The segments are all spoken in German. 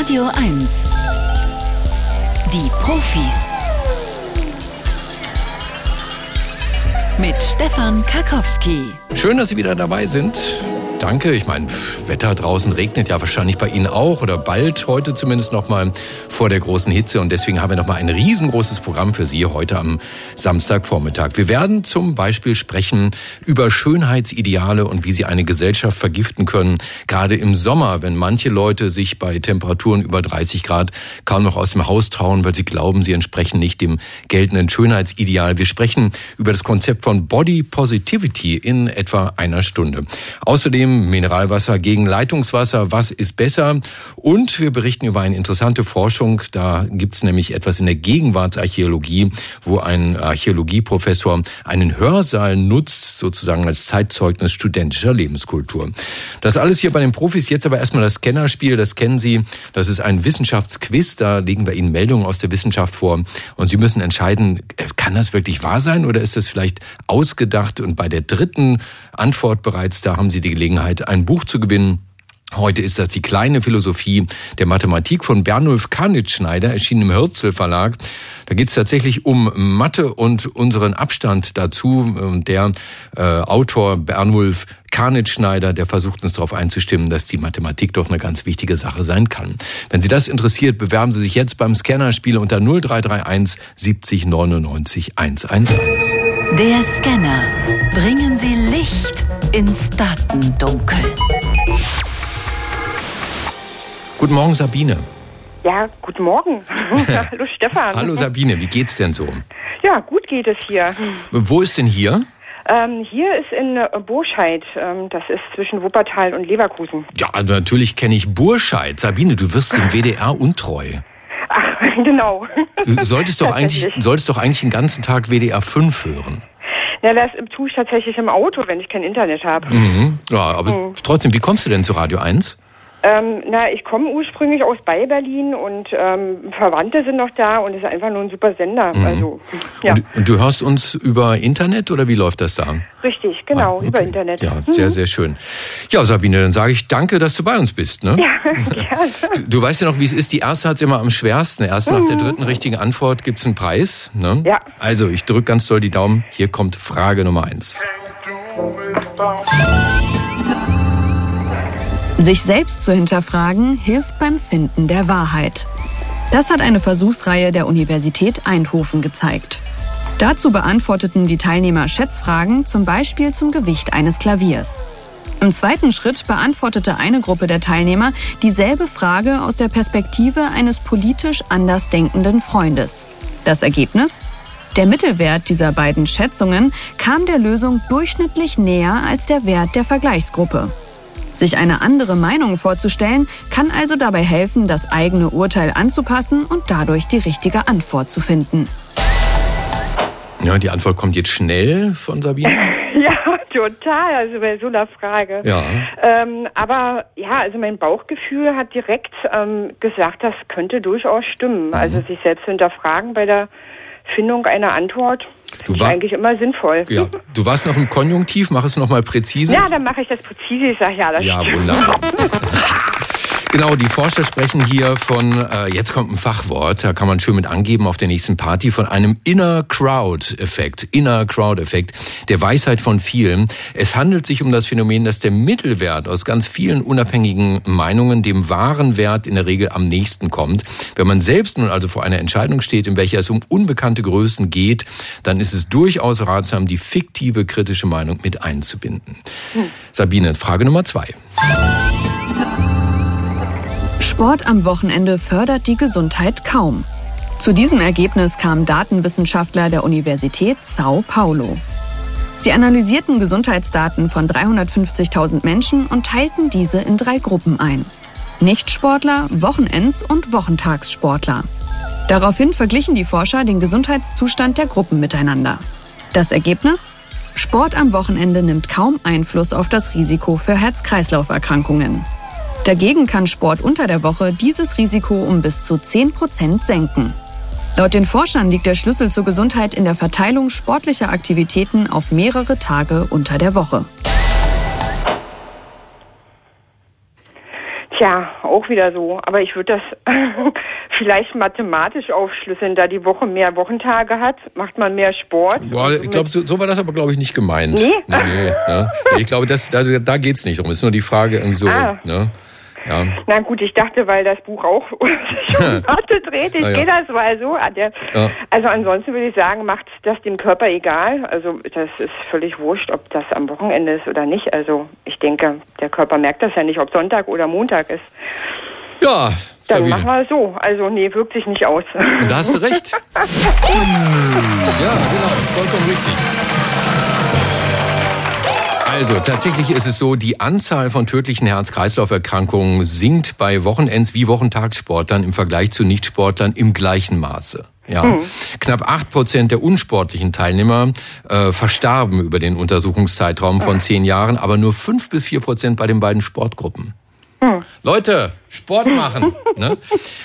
Radio 1. Die Profis. Mit Stefan Karkowski. Schön, dass Sie wieder dabei sind. Danke. Ich meine, Wetter draußen regnet ja wahrscheinlich bei Ihnen auch oder bald heute zumindest noch mal vor der großen Hitze und deswegen haben wir noch mal ein riesengroßes Programm für Sie heute am Samstagvormittag. Wir werden zum Beispiel sprechen über Schönheitsideale und wie sie eine Gesellschaft vergiften können. Gerade im Sommer, wenn manche Leute sich bei Temperaturen über 30 Grad kaum noch aus dem Haus trauen, weil sie glauben, sie entsprechen nicht dem geltenden Schönheitsideal. Wir sprechen über das Konzept von Body Positivity in etwa einer Stunde. Außerdem Mineralwasser gegen Leitungswasser, was ist besser? Und wir berichten über eine interessante Forschung. Da gibt es nämlich etwas in der Gegenwartsarchäologie, wo ein Archäologieprofessor einen Hörsaal nutzt, sozusagen als Zeitzeugnis studentischer Lebenskultur. Das alles hier bei den Profis. Jetzt aber erstmal das Scannerspiel, das kennen Sie. Das ist ein Wissenschaftsquiz. Da legen wir Ihnen Meldungen aus der Wissenschaft vor. Und Sie müssen entscheiden, kann das wirklich wahr sein oder ist das vielleicht ausgedacht? Und bei der dritten Antwort bereits, da haben Sie die Gelegenheit, ein Buch zu gewinnen. Heute ist das die kleine Philosophie der Mathematik von Bernulf Karnitschneider, erschienen im Hürzel Verlag. Da geht es tatsächlich um Mathe und unseren Abstand dazu. Der äh, Autor Bernulf Karnitschneider, der versucht uns darauf einzustimmen, dass die Mathematik doch eine ganz wichtige Sache sein kann. Wenn Sie das interessiert, bewerben Sie sich jetzt beim Scannerspiel unter 0331 70 99 111. Der Scanner. Bringen Sie Licht ins Datendunkel. Guten Morgen, Sabine. Ja, guten Morgen. Hallo Stefan. Hallo Sabine, wie geht's denn so? Ja, gut geht es hier. Wo ist denn hier? Ähm, hier ist in äh, Burscheid. Ähm, das ist zwischen Wuppertal und Leverkusen. Ja, natürlich kenne ich Burscheid. Sabine, du wirst dem WDR untreu. Ach, genau. Du solltest doch, eigentlich, solltest doch eigentlich den ganzen Tag WDR 5 hören. Ja, das tue ich tatsächlich im Auto, wenn ich kein Internet habe. Mhm. Ja, aber mhm. trotzdem, wie kommst du denn zu Radio 1? Ähm, na, ich komme ursprünglich aus bei Berlin und ähm, Verwandte sind noch da und es ist einfach nur ein super Sender. Mhm. Also, ja. Und, und, du hörst uns über Internet oder wie läuft das da? Richtig, genau, ah, okay. über Internet. Ja, sehr, mhm. sehr schön. Ja, Sabine, dann sage ich danke, dass du bei uns bist. Ne? Ja, gerne. Du, du weißt ja noch, wie es ist. Die erste hat es immer am schwersten. Erst mhm. nach der mhm. dritten richtigen Antwort gibt es einen Preis. Ne? Ja. Also, ich drücke ganz doll die Daumen. Hier kommt Frage Nummer eins. Sich selbst zu hinterfragen hilft beim Finden der Wahrheit. Das hat eine Versuchsreihe der Universität Eindhoven gezeigt. Dazu beantworteten die Teilnehmer Schätzfragen, zum Beispiel zum Gewicht eines Klaviers. Im zweiten Schritt beantwortete eine Gruppe der Teilnehmer dieselbe Frage aus der Perspektive eines politisch andersdenkenden Freundes. Das Ergebnis? Der Mittelwert dieser beiden Schätzungen kam der Lösung durchschnittlich näher als der Wert der Vergleichsgruppe. Sich eine andere Meinung vorzustellen, kann also dabei helfen, das eigene Urteil anzupassen und dadurch die richtige Antwort zu finden. Ja, die Antwort kommt jetzt schnell von Sabine. Ja, total, also bei so einer Frage. Ja. Ähm, aber ja, also mein Bauchgefühl hat direkt ähm, gesagt, das könnte durchaus stimmen. Mhm. Also sich selbst hinterfragen bei der Findung einer Antwort du ist war, eigentlich immer sinnvoll. Ja, du warst noch im Konjunktiv, mach es nochmal präzise. Ja, dann mache ich das präzise. Ich sage ja, das Ja, wunderbar. Genau, die Forscher sprechen hier von, äh, jetzt kommt ein Fachwort, da kann man schön mit angeben auf der nächsten Party, von einem Inner Crowd-Effekt. Inner Crowd-Effekt, der Weisheit von vielen. Es handelt sich um das Phänomen, dass der Mittelwert aus ganz vielen unabhängigen Meinungen dem wahren Wert in der Regel am nächsten kommt. Wenn man selbst nun also vor einer Entscheidung steht, in welcher es um unbekannte Größen geht, dann ist es durchaus ratsam, die fiktive kritische Meinung mit einzubinden. Hm. Sabine, Frage Nummer zwei. Sport am Wochenende fördert die Gesundheit kaum. Zu diesem Ergebnis kamen Datenwissenschaftler der Universität Sao Paulo. Sie analysierten Gesundheitsdaten von 350.000 Menschen und teilten diese in drei Gruppen ein. Nichtsportler, Wochenends- und Wochentagssportler. Daraufhin verglichen die Forscher den Gesundheitszustand der Gruppen miteinander. Das Ergebnis? Sport am Wochenende nimmt kaum Einfluss auf das Risiko für Herz-Kreislauf-Erkrankungen. Dagegen kann Sport unter der Woche dieses Risiko um bis zu 10 Prozent senken. Laut den Forschern liegt der Schlüssel zur Gesundheit in der Verteilung sportlicher Aktivitäten auf mehrere Tage unter der Woche. Tja, auch wieder so. Aber ich würde das vielleicht mathematisch aufschlüsseln, da die Woche mehr Wochentage hat, macht man mehr Sport. Boah, ich glaube, so, so, war das aber, glaube ich, nicht gemeint. Nee? Nee, nee ne? Ich glaube, das, also, da geht es nicht drum. Es ist nur die Frage irgendwie so, ah. ne? Ja. Na gut, ich dachte, weil das Buch auch schon dreht, ich ja. gehe das mal so an. Ja. Also ansonsten würde ich sagen, macht das dem Körper egal. Also das ist völlig wurscht, ob das am Wochenende ist oder nicht. Also ich denke, der Körper merkt das ja nicht, ob Sonntag oder Montag ist. Ja. Dann machen wir es so. Also nee, wirkt sich nicht aus. Und da hast du recht. ja, genau, vollkommen richtig. Also tatsächlich ist es so, die Anzahl von tödlichen Herz-Kreislauf-Erkrankungen sinkt bei Wochenends- wie Wochentagssportlern im Vergleich zu Nichtsportlern im gleichen Maße. Ja. Mhm. Knapp acht Prozent der unsportlichen Teilnehmer äh, verstarben über den Untersuchungszeitraum von zehn Jahren, aber nur fünf bis vier Prozent bei den beiden Sportgruppen. Mhm. Leute, Sport machen. ne?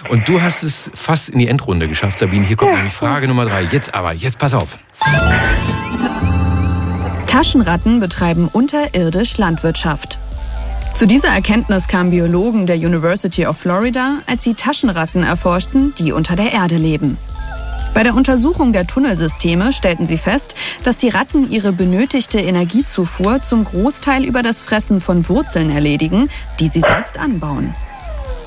Und du hast es fast in die Endrunde geschafft, Sabine. Hier kommt nämlich Frage Nummer drei. Jetzt aber, jetzt pass auf. Taschenratten betreiben unterirdisch Landwirtschaft. Zu dieser Erkenntnis kamen Biologen der University of Florida, als sie Taschenratten erforschten, die unter der Erde leben. Bei der Untersuchung der Tunnelsysteme stellten sie fest, dass die Ratten ihre benötigte Energiezufuhr zum Großteil über das Fressen von Wurzeln erledigen, die sie selbst anbauen.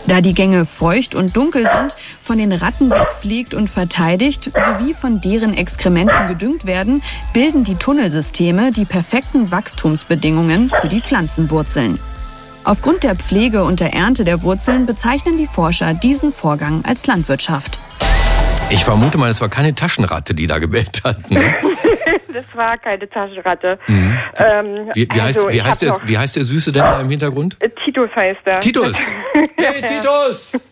Da die Gänge feucht und dunkel sind, von den Ratten gepflegt und verteidigt sowie von deren Exkrementen gedüngt werden, bilden die Tunnelsysteme die perfekten Wachstumsbedingungen für die Pflanzenwurzeln. Aufgrund der Pflege und der Ernte der Wurzeln bezeichnen die Forscher diesen Vorgang als Landwirtschaft. Ich vermute mal, es war keine Taschenratte, die da gebellt hat. Ne? das war keine Taschenratte. Mhm. Ähm, wie, wie, also heißt, wie, heißt der, wie heißt der Süße denn da im Hintergrund? Äh, Titus heißt er. Titus! Hey, Titus!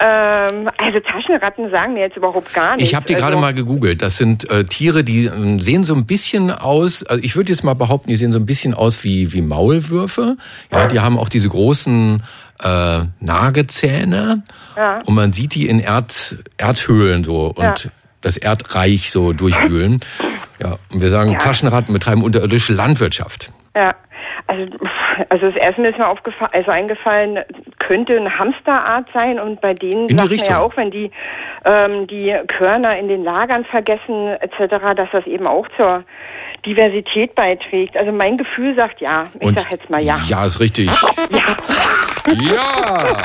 ähm, also Taschenratten sagen mir jetzt überhaupt gar nichts. Ich habe die also, gerade mal gegoogelt. Das sind äh, Tiere, die äh, sehen so ein bisschen aus, also ich würde jetzt mal behaupten, die sehen so ein bisschen aus wie, wie Maulwürfe. Ja, die haben auch diese großen äh, Nagezähne. Ja. Und man sieht die in Erd, Erdhöhlen so und ja. Das Erdreich so durchwühlen. Ja, und wir sagen, ja. Taschenratten betreiben unterirdische Landwirtschaft. Ja. Also, also das erste ist mir aufgefallen, also eingefallen, könnte eine Hamsterart sein und bei denen sagt man ja auch, wenn die ähm, die Körner in den Lagern vergessen etc., dass das eben auch zur Diversität beiträgt. Also mein Gefühl sagt ja. Ich und sag jetzt mal ja. Ja, ist richtig. Ja. Ja.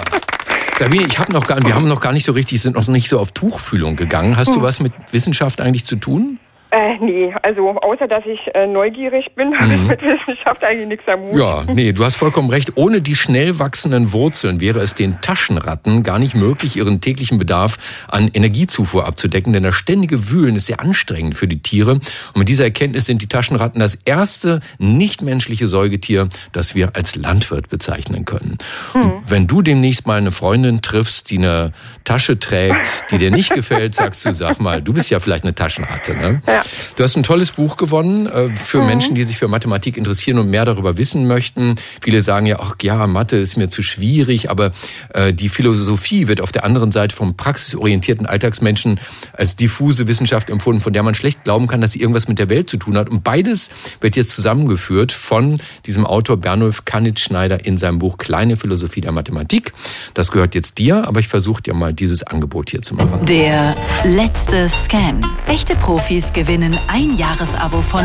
Sabine, ich habe noch gar, wir haben noch gar nicht so richtig, sind noch nicht so auf Tuchfühlung gegangen. Hast hm. du was mit Wissenschaft eigentlich zu tun? Äh, nee, also außer dass ich äh, neugierig bin, habe ich mhm. mit Wissenschaft eigentlich nichts am Hut. Ja, nee, du hast vollkommen recht. Ohne die schnell wachsenden Wurzeln wäre es den Taschenratten gar nicht möglich, ihren täglichen Bedarf an Energiezufuhr abzudecken, denn das ständige Wühlen ist sehr anstrengend für die Tiere. Und mit dieser Erkenntnis sind die Taschenratten das erste nichtmenschliche Säugetier, das wir als Landwirt bezeichnen können. Hm. Und wenn du demnächst mal eine Freundin triffst, die eine Tasche trägt, die dir nicht gefällt, sagst du, sag mal, du bist ja vielleicht eine Taschenratte, ne? Ja. Du hast ein tolles Buch gewonnen äh, für mhm. Menschen, die sich für Mathematik interessieren und mehr darüber wissen möchten. Viele sagen ja, ach ja, Mathe ist mir zu schwierig, aber äh, die Philosophie wird auf der anderen Seite vom praxisorientierten Alltagsmenschen als diffuse Wissenschaft empfunden, von der man schlecht glauben kann, dass sie irgendwas mit der Welt zu tun hat. Und beides wird jetzt zusammengeführt von diesem Autor Bernulf Kannitschneider in seinem Buch Kleine Philosophie der Mathematik. Das gehört jetzt dir, aber ich versuche dir mal dieses Angebot hier zu machen. Der letzte Scan. Echte Profis gewinnen gewinnen ein Jahresabo von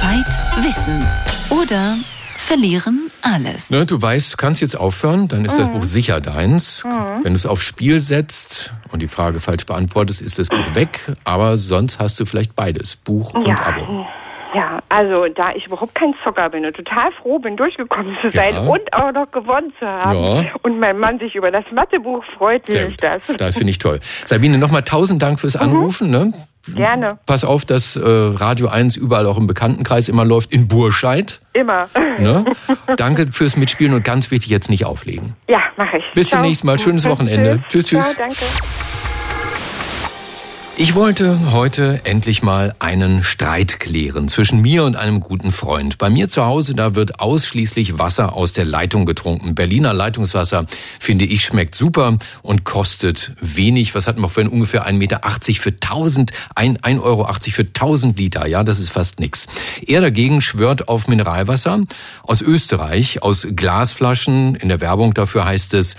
Zeit, Wissen oder verlieren alles. Ne, du weißt, du kannst jetzt aufhören, dann ist mhm. das Buch sicher deins. Mhm. Wenn du es aufs Spiel setzt und die Frage falsch beantwortest, ist das Buch weg. Aber sonst hast du vielleicht beides, Buch ja. und Abo. Ja, also da ich überhaupt kein Zocker bin und total froh bin, durchgekommen zu sein ja. und auch noch gewonnen zu haben ja. und mein Mann sich über das Mathebuch freut, will ich das. Das finde ich toll. Sabine, nochmal tausend Dank fürs mhm. Anrufen. Mhm. Ne? Gerne. Pass auf, dass äh, Radio 1 überall auch im Bekanntenkreis immer läuft, in Burscheid. Immer. Ne? Danke fürs Mitspielen und ganz wichtig, jetzt nicht auflegen. Ja, mache ich. Bis Ciao. zum nächsten Mal. Schönes Wochenende. Tschüss, tschüss. Ciao, danke. Ich wollte heute endlich mal einen Streit klären zwischen mir und einem guten Freund. Bei mir zu Hause, da wird ausschließlich Wasser aus der Leitung getrunken. Berliner Leitungswasser, finde ich, schmeckt super und kostet wenig. Was hatten wir vorhin? Ungefähr 1,80 Meter für 1000, 1,80 Euro für 1000 Liter. Ja, das ist fast nix. Er dagegen schwört auf Mineralwasser aus Österreich, aus Glasflaschen. In der Werbung dafür heißt es,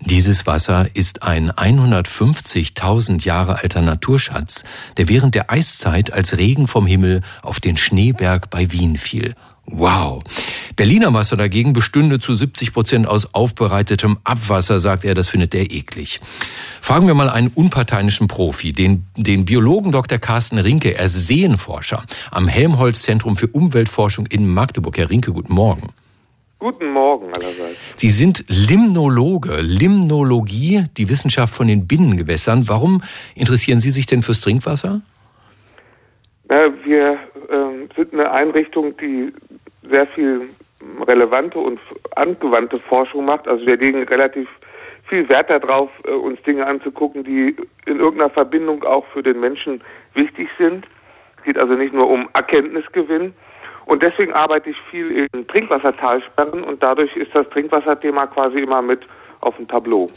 dieses Wasser ist ein 150.000 Jahre alter Naturschatz, der während der Eiszeit als Regen vom Himmel auf den Schneeberg bei Wien fiel. Wow. Berliner Wasser dagegen bestünde zu 70 Prozent aus aufbereitetem Abwasser, sagt er, das findet er eklig. Fragen wir mal einen unparteiischen Profi, den, den Biologen Dr. Carsten Rinke, er ist Seenforscher am Helmholtz Zentrum für Umweltforschung in Magdeburg. Herr Rinke, guten Morgen. Guten Morgen allerseits. Sie sind Limnologe, Limnologie, die Wissenschaft von den Binnengewässern. Warum interessieren Sie sich denn fürs Trinkwasser? Ja, wir äh, sind eine Einrichtung, die sehr viel relevante und angewandte Forschung macht. Also wir legen relativ viel Wert darauf, äh, uns Dinge anzugucken, die in irgendeiner Verbindung auch für den Menschen wichtig sind. Es geht also nicht nur um Erkenntnisgewinn, und deswegen arbeite ich viel in Trinkwassertalsperren und dadurch ist das Trinkwasserthema quasi immer mit auf dem Tableau.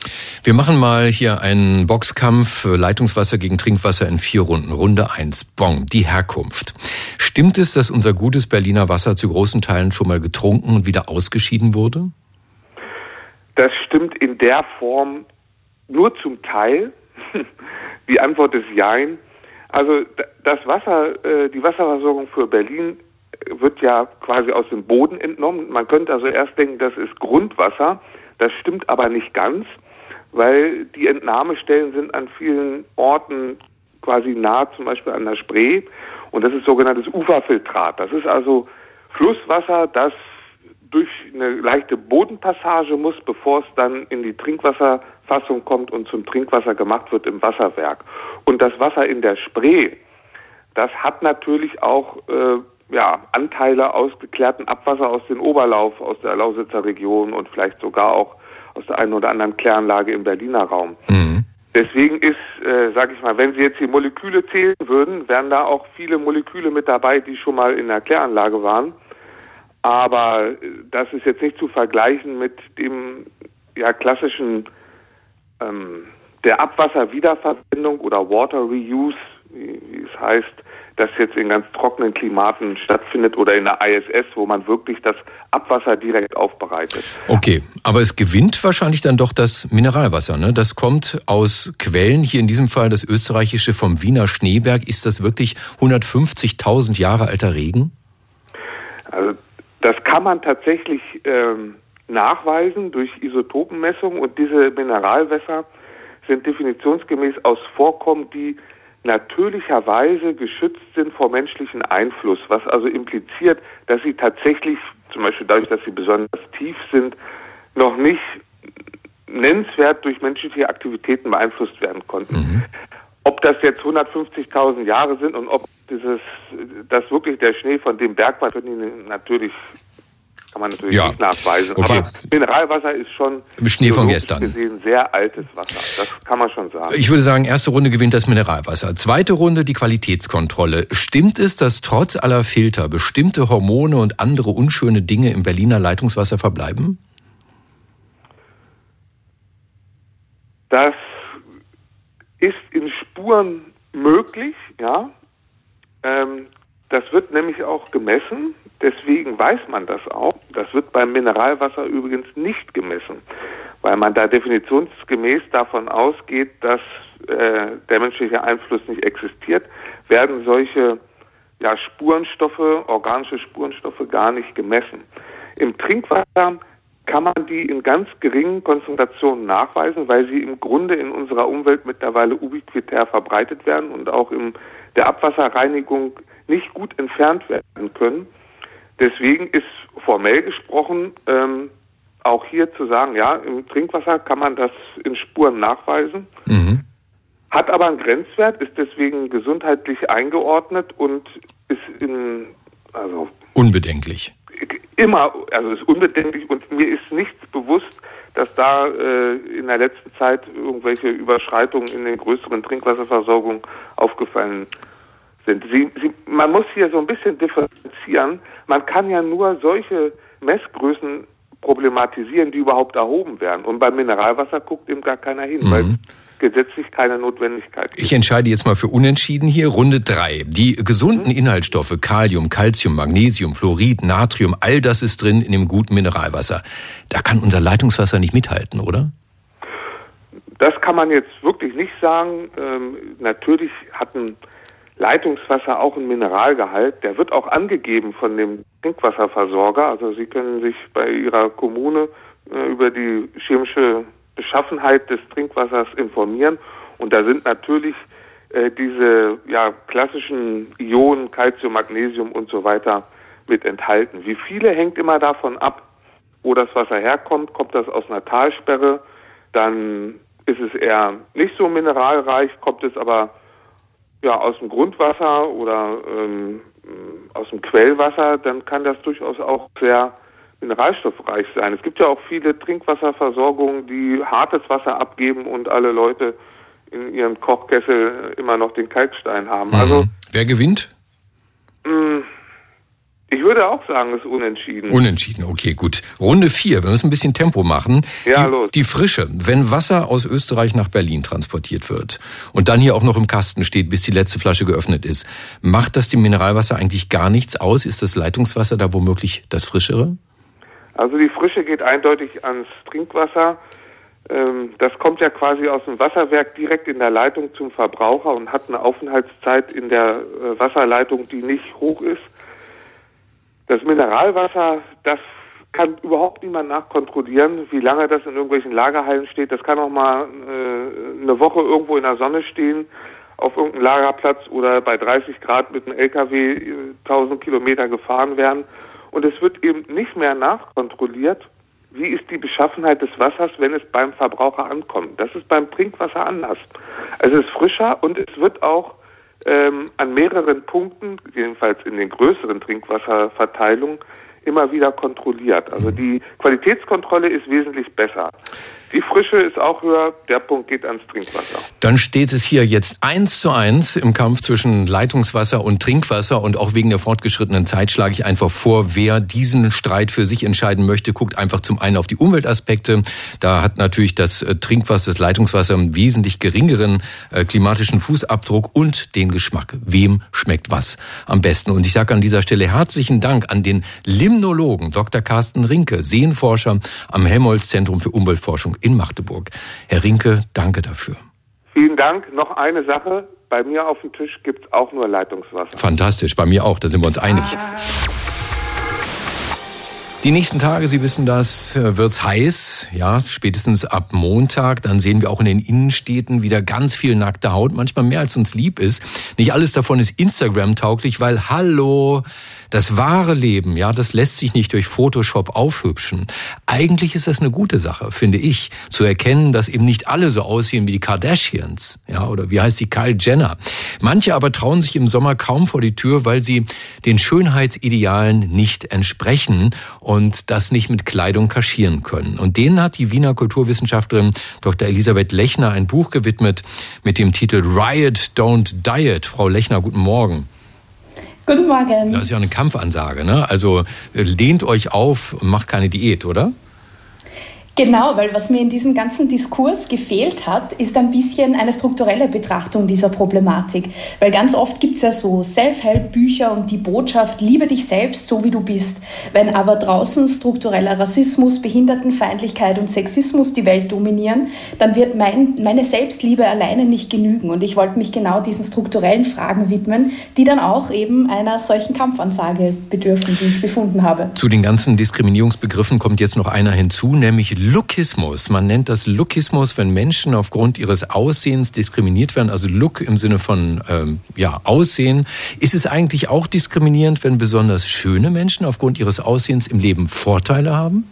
Wir machen mal hier einen Boxkampf Leitungswasser gegen Trinkwasser in vier Runden. Runde eins. Bon, die Herkunft. Stimmt es, dass unser gutes Berliner Wasser zu großen Teilen schon mal getrunken und wieder ausgeschieden wurde? Das stimmt in der Form nur zum Teil. Die Antwort ist Jein. Also das Wasser, äh, die Wasserversorgung für Berlin wird ja quasi aus dem Boden entnommen. Man könnte also erst denken, das ist Grundwasser. Das stimmt aber nicht ganz, weil die Entnahmestellen sind an vielen Orten quasi nah, zum Beispiel an der Spree. Und das ist sogenanntes Uferfiltrat. Das ist also Flusswasser, das durch eine leichte Bodenpassage muss, bevor es dann in die Trinkwasserfassung kommt und zum Trinkwasser gemacht wird im Wasserwerk. Und das Wasser in der Spree, das hat natürlich auch äh, ja, Anteile aus geklärten Abwasser aus dem Oberlauf, aus der Lausitzer Region und vielleicht sogar auch aus der einen oder anderen Kläranlage im Berliner Raum. Mhm. Deswegen ist, äh, sage ich mal, wenn Sie jetzt die Moleküle zählen würden, wären da auch viele Moleküle mit dabei, die schon mal in der Kläranlage waren. Aber äh, das ist jetzt nicht zu vergleichen mit dem ja klassischen ähm, der Abwasserwiederverwendung oder Water Reuse, wie, wie es heißt, das jetzt in ganz trockenen Klimaten stattfindet oder in der ISS, wo man wirklich das Abwasser direkt aufbereitet. Okay, aber es gewinnt wahrscheinlich dann doch das Mineralwasser. Ne? Das kommt aus Quellen, hier in diesem Fall das österreichische vom Wiener Schneeberg. Ist das wirklich 150.000 Jahre alter Regen? Also das kann man tatsächlich ähm, nachweisen durch Isotopenmessungen und diese Mineralwässer sind definitionsgemäß aus Vorkommen, die natürlicherweise geschützt sind vor menschlichen Einfluss, was also impliziert, dass sie tatsächlich, zum Beispiel dadurch, dass sie besonders tief sind, noch nicht nennenswert durch menschliche Aktivitäten beeinflusst werden konnten. Mhm. Ob das jetzt 150.000 Jahre sind und ob dieses, das wirklich der Schnee von dem Berg war, können die natürlich kann man natürlich ja. nicht nachweisen. Okay. Aber Mineralwasser ist schon Schnee von gestern. Gesehen sehr altes Wasser. Das kann man schon sagen. Ich würde sagen, erste Runde gewinnt das Mineralwasser. Zweite Runde die Qualitätskontrolle. Stimmt es, dass trotz aller Filter bestimmte Hormone und andere unschöne Dinge im Berliner Leitungswasser verbleiben? Das ist in Spuren möglich, ja. Ähm, das wird nämlich auch gemessen, deswegen weiß man das auch. Das wird beim Mineralwasser übrigens nicht gemessen, weil man da definitionsgemäß davon ausgeht, dass äh, der menschliche Einfluss nicht existiert, werden solche ja, Spurenstoffe, organische Spurenstoffe gar nicht gemessen. Im Trinkwasser kann man die in ganz geringen Konzentrationen nachweisen, weil sie im Grunde in unserer Umwelt mittlerweile ubiquitär verbreitet werden und auch in der Abwasserreinigung nicht gut entfernt werden können. Deswegen ist formell gesprochen ähm, auch hier zu sagen, ja, im Trinkwasser kann man das in Spuren nachweisen, mhm. hat aber einen Grenzwert, ist deswegen gesundheitlich eingeordnet und ist in, also. Unbedenklich. Immer, also ist unbedenklich und mir ist nichts bewusst, dass da äh, in der letzten Zeit irgendwelche Überschreitungen in den größeren Trinkwasserversorgungen aufgefallen sind. Sie, sie, man muss hier so ein bisschen differenzieren. Man kann ja nur solche Messgrößen problematisieren, die überhaupt erhoben werden. Und beim Mineralwasser guckt eben gar keiner hin, mhm. weil gesetzlich keine Notwendigkeit gibt. Ich entscheide jetzt mal für Unentschieden hier. Runde drei. Die gesunden mhm. Inhaltsstoffe, Kalium, Calcium, Magnesium, Fluorid, Natrium, all das ist drin in dem guten Mineralwasser. Da kann unser Leitungswasser nicht mithalten, oder? Das kann man jetzt wirklich nicht sagen. Ähm, natürlich hat ein Leitungswasser auch ein Mineralgehalt. Der wird auch angegeben von dem Trinkwasserversorger. Also Sie können sich bei Ihrer Kommune äh, über die chemische Beschaffenheit des Trinkwassers informieren. Und da sind natürlich äh, diese ja, klassischen Ionen, Calcium, Magnesium und so weiter mit enthalten. Wie viele hängt immer davon ab, wo das Wasser herkommt. Kommt das aus einer Talsperre, dann ist es eher nicht so mineralreich. Kommt es aber ja, aus dem Grundwasser oder ähm, aus dem Quellwasser, dann kann das durchaus auch sehr mineralstoffreich sein. Es gibt ja auch viele Trinkwasserversorgungen, die hartes Wasser abgeben und alle Leute in ihrem Kochkessel immer noch den Kalkstein haben. Mhm. Also wer gewinnt? Mh, mm, ich würde auch sagen, es ist unentschieden. Unentschieden, okay, gut. Runde vier, wir müssen ein bisschen Tempo machen. Ja, die, los. Die Frische, wenn Wasser aus Österreich nach Berlin transportiert wird und dann hier auch noch im Kasten steht, bis die letzte Flasche geöffnet ist, macht das dem Mineralwasser eigentlich gar nichts aus? Ist das Leitungswasser da womöglich das Frischere? Also die Frische geht eindeutig ans Trinkwasser. Ähm, das kommt ja quasi aus dem Wasserwerk direkt in der Leitung zum Verbraucher und hat eine Aufenthaltszeit in der äh, Wasserleitung, die nicht hoch ist. Das Mineralwasser, das kann überhaupt niemand nachkontrollieren, wie lange das in irgendwelchen Lagerhallen steht. Das kann auch mal äh, eine Woche irgendwo in der Sonne stehen, auf irgendeinem Lagerplatz oder bei 30 Grad mit einem LKW 1000 äh, Kilometer gefahren werden. Und es wird eben nicht mehr nachkontrolliert, wie ist die Beschaffenheit des Wassers, wenn es beim Verbraucher ankommt. Das ist beim Trinkwasser anders. Also es ist frischer und es wird auch ähm, an mehreren Punkten, jedenfalls in den größeren Trinkwasserverteilungen, immer wieder kontrolliert. Also die Qualitätskontrolle ist wesentlich besser. Die Frische ist auch höher, der Punkt geht ans Trinkwasser. Dann steht es hier jetzt eins zu eins im Kampf zwischen Leitungswasser und Trinkwasser und auch wegen der fortgeschrittenen Zeit schlage ich einfach vor, wer diesen Streit für sich entscheiden möchte, guckt einfach zum einen auf die Umweltaspekte. Da hat natürlich das äh, Trinkwasser, das Leitungswasser einen wesentlich geringeren äh, klimatischen Fußabdruck und den Geschmack. Wem schmeckt was am besten? Und ich sage an dieser Stelle herzlichen Dank an den Limnologen Dr. Carsten Rinke, Seenforscher am Helmholtz Zentrum für Umweltforschung in Magdeburg. Herr Rinke, danke dafür. Vielen Dank. Noch eine Sache. Bei mir auf dem Tisch gibt es auch nur Leitungswasser. Fantastisch, bei mir auch, da sind wir uns einig. Die nächsten Tage, Sie wissen das, äh, wird's heiß. Ja, spätestens ab Montag. Dann sehen wir auch in den Innenstädten wieder ganz viel nackte Haut. Manchmal mehr als uns lieb ist. Nicht alles davon ist Instagram tauglich, weil hallo, das wahre Leben, ja, das lässt sich nicht durch Photoshop aufhübschen. Eigentlich ist das eine gute Sache, finde ich, zu erkennen, dass eben nicht alle so aussehen wie die Kardashians, ja, oder wie heißt die Kyle Jenner. Manche aber trauen sich im Sommer kaum vor die Tür, weil sie den Schönheitsidealen nicht entsprechen und das nicht mit Kleidung kaschieren können. Und denen hat die Wiener Kulturwissenschaftlerin Dr. Elisabeth Lechner ein Buch gewidmet mit dem Titel Riot Don't Diet. Frau Lechner, guten Morgen. Guten Morgen. Das ist ja eine Kampfansage, ne? Also äh, lehnt euch auf und macht keine Diät, oder? Genau, weil was mir in diesem ganzen Diskurs gefehlt hat, ist ein bisschen eine strukturelle Betrachtung dieser Problematik. Weil ganz oft gibt es ja so Self-Help-Bücher und die Botschaft, liebe dich selbst, so wie du bist. Wenn aber draußen struktureller Rassismus, Behindertenfeindlichkeit und Sexismus die Welt dominieren, dann wird mein, meine Selbstliebe alleine nicht genügen. Und ich wollte mich genau diesen strukturellen Fragen widmen, die dann auch eben einer solchen Kampfansage bedürfen, die ich befunden habe. Zu den ganzen Diskriminierungsbegriffen kommt jetzt noch einer hinzu, nämlich Lookismus. Man nennt das Lookismus, wenn Menschen aufgrund ihres Aussehens diskriminiert werden. Also Look im Sinne von ähm, ja, Aussehen. Ist es eigentlich auch diskriminierend, wenn besonders schöne Menschen aufgrund ihres Aussehens im Leben Vorteile haben?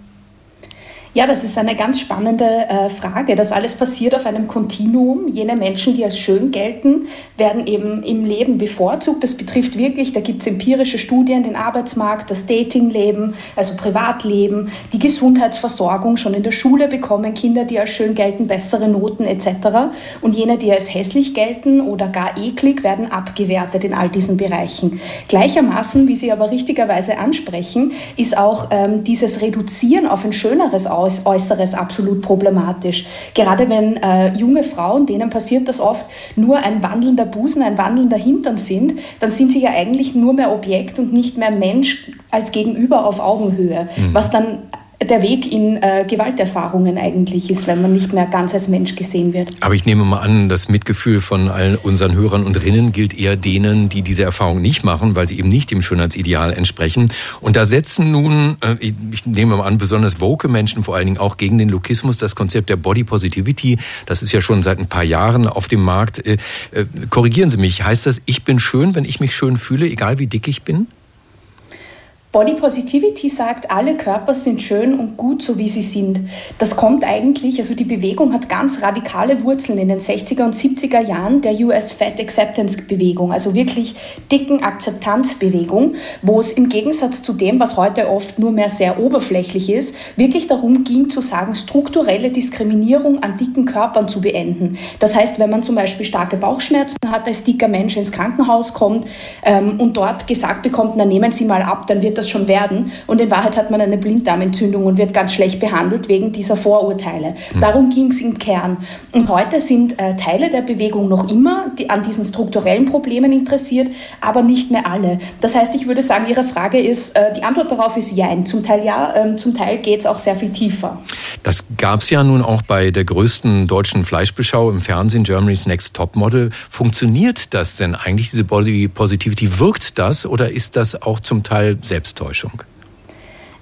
Ja, das ist eine ganz spannende äh, Frage. Das alles passiert auf einem Kontinuum. Jene Menschen, die als schön gelten, werden eben im Leben bevorzugt. Das betrifft wirklich, da gibt es empirische Studien, den Arbeitsmarkt, das Datingleben, also Privatleben, die Gesundheitsversorgung. Schon in der Schule bekommen Kinder, die als schön gelten, bessere Noten etc. Und jene, die als hässlich gelten oder gar eklig, werden abgewertet in all diesen Bereichen. Gleichermaßen, wie Sie aber richtigerweise ansprechen, ist auch ähm, dieses Reduzieren auf ein schöneres Aussehen Äußeres absolut problematisch. Gerade wenn äh, junge Frauen, denen passiert das oft, nur ein wandelnder Busen, ein wandelnder Hintern sind, dann sind sie ja eigentlich nur mehr Objekt und nicht mehr Mensch als Gegenüber auf Augenhöhe, mhm. was dann der Weg in äh, Gewalterfahrungen eigentlich ist, wenn man nicht mehr ganz als Mensch gesehen wird. Aber ich nehme mal an, das Mitgefühl von allen unseren Hörern und Rinnen gilt eher denen, die diese Erfahrung nicht machen, weil sie eben nicht dem Schönheitsideal entsprechen. Und da setzen nun, äh, ich, ich nehme mal an, besonders woke Menschen vor allen Dingen auch gegen den Lokismus das Konzept der Body Positivity. Das ist ja schon seit ein paar Jahren auf dem Markt. Äh, äh, korrigieren Sie mich, heißt das, ich bin schön, wenn ich mich schön fühle, egal wie dick ich bin? Body Positivity sagt, alle Körper sind schön und gut, so wie sie sind. Das kommt eigentlich, also die Bewegung hat ganz radikale Wurzeln in den 60er und 70er Jahren der US Fat Acceptance Bewegung, also wirklich dicken Akzeptanzbewegung, wo es im Gegensatz zu dem, was heute oft nur mehr sehr oberflächlich ist, wirklich darum ging zu sagen, strukturelle Diskriminierung an dicken Körpern zu beenden. Das heißt, wenn man zum Beispiel starke Bauchschmerzen hat, als dicker Mensch ins Krankenhaus kommt ähm, und dort gesagt bekommt, na nehmen Sie mal ab, dann wird das schon werden. Und in Wahrheit hat man eine Blinddarmentzündung und wird ganz schlecht behandelt wegen dieser Vorurteile. Mhm. Darum ging es im Kern. Und heute sind äh, Teile der Bewegung noch immer die, an diesen strukturellen Problemen interessiert, aber nicht mehr alle. Das heißt, ich würde sagen, Ihre Frage ist, äh, die Antwort darauf ist Jein. Zum Teil ja, äh, zum Teil geht es auch sehr viel tiefer. Das gab es ja nun auch bei der größten deutschen Fleischbeschau im Fernsehen, Germany's Next Top Model. Funktioniert das denn eigentlich, diese Body Positivity? Wirkt das oder ist das auch zum Teil selbst Selbsttäuschung?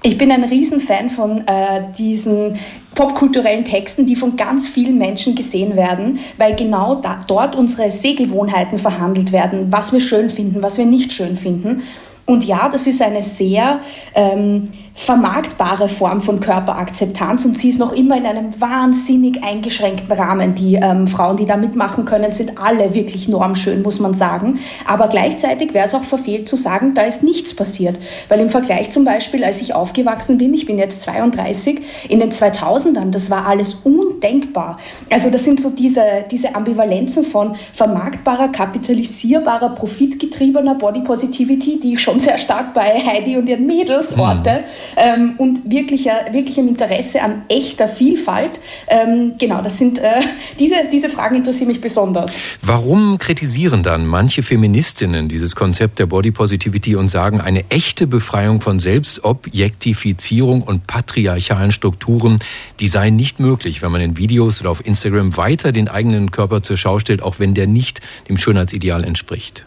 Ich bin ein Riesenfan von äh, diesen popkulturellen Texten, die von ganz vielen Menschen gesehen werden, weil genau da, dort unsere Sehgewohnheiten verhandelt werden, was wir schön finden, was wir nicht schön finden. Und ja, das ist eine sehr ähm, vermarktbare Form von Körperakzeptanz und sie ist noch immer in einem wahnsinnig eingeschränkten Rahmen. Die ähm, Frauen, die da mitmachen können, sind alle wirklich normschön, muss man sagen. Aber gleichzeitig wäre es auch verfehlt zu sagen, da ist nichts passiert. Weil im Vergleich zum Beispiel, als ich aufgewachsen bin, ich bin jetzt 32, in den 2000ern, das war alles undenkbar. Also das sind so diese, diese Ambivalenzen von vermarktbarer, kapitalisierbarer, profitgetriebener Body Positivity, die ich schon sehr stark bei Heidi und ihren Mädels mhm. orte. Mhm ähm, und wirklicher, wirklichem Interesse an echter Vielfalt. Ähm, genau, das sind äh, diese, diese Fragen interessieren mich besonders. Warum kritisieren dann manche Feministinnen dieses Konzept der Body Positivity und sagen, eine echte Befreiung von Selbstobjektifizierung und patriarchalen Strukturen, die sei nicht möglich, wenn man in Videos oder auf Instagram weiter den eigenen Körper zur Schau stellt, auch wenn der nicht dem Schönheitsideal entspricht?